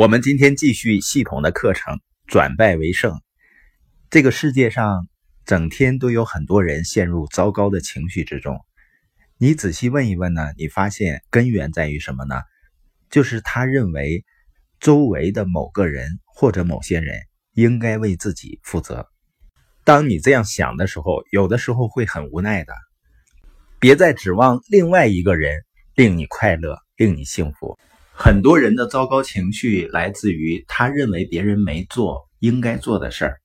我们今天继续系统的课程，转败为胜。这个世界上整天都有很多人陷入糟糕的情绪之中。你仔细问一问呢，你发现根源在于什么呢？就是他认为周围的某个人或者某些人应该为自己负责。当你这样想的时候，有的时候会很无奈的。别再指望另外一个人令你快乐，令你幸福。很多人的糟糕情绪来自于他认为别人没做应该做的事儿。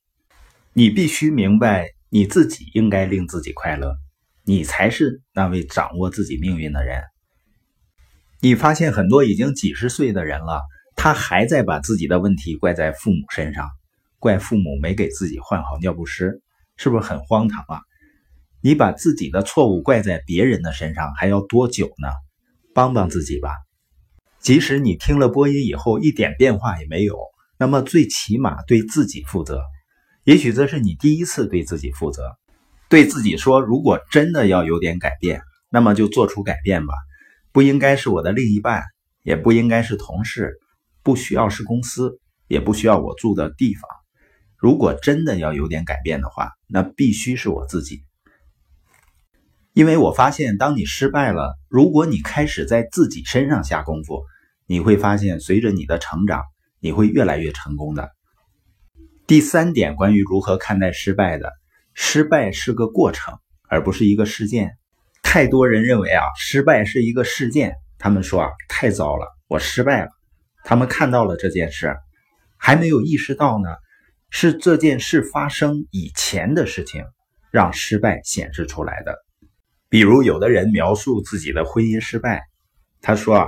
你必须明白，你自己应该令自己快乐，你才是那位掌握自己命运的人。你发现很多已经几十岁的人了，他还在把自己的问题怪在父母身上，怪父母没给自己换好尿不湿，是不是很荒唐啊？你把自己的错误怪在别人的身上，还要多久呢？帮帮自己吧。即使你听了播音以后一点变化也没有，那么最起码对自己负责。也许这是你第一次对自己负责，对自己说：如果真的要有点改变，那么就做出改变吧。不应该是我的另一半，也不应该是同事，不需要是公司，也不需要我住的地方。如果真的要有点改变的话，那必须是我自己。因为我发现，当你失败了，如果你开始在自己身上下功夫。你会发现，随着你的成长，你会越来越成功的。第三点，关于如何看待失败的，失败是个过程，而不是一个事件。太多人认为啊，失败是一个事件，他们说啊，太糟了，我失败了。他们看到了这件事，还没有意识到呢，是这件事发生以前的事情，让失败显示出来的。比如，有的人描述自己的婚姻失败，他说啊。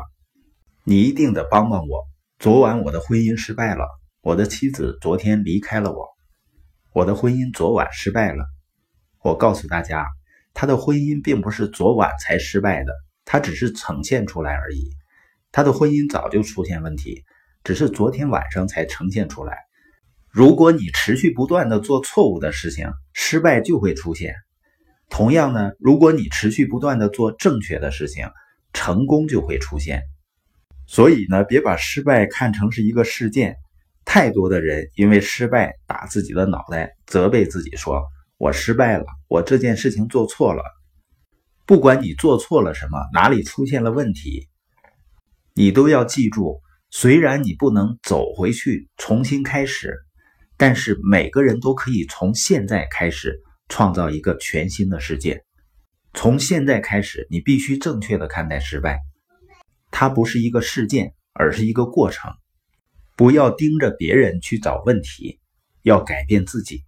你一定得帮帮我。昨晚我的婚姻失败了，我的妻子昨天离开了我，我的婚姻昨晚失败了。我告诉大家，他的婚姻并不是昨晚才失败的，他只是呈现出来而已。他的婚姻早就出现问题，只是昨天晚上才呈现出来。如果你持续不断的做错误的事情，失败就会出现。同样呢，如果你持续不断的做正确的事情，成功就会出现。所以呢，别把失败看成是一个事件。太多的人因为失败打自己的脑袋，责备自己说：“我失败了，我这件事情做错了。”不管你做错了什么，哪里出现了问题，你都要记住。虽然你不能走回去重新开始，但是每个人都可以从现在开始创造一个全新的世界。从现在开始，你必须正确的看待失败。它不是一个事件，而是一个过程。不要盯着别人去找问题，要改变自己。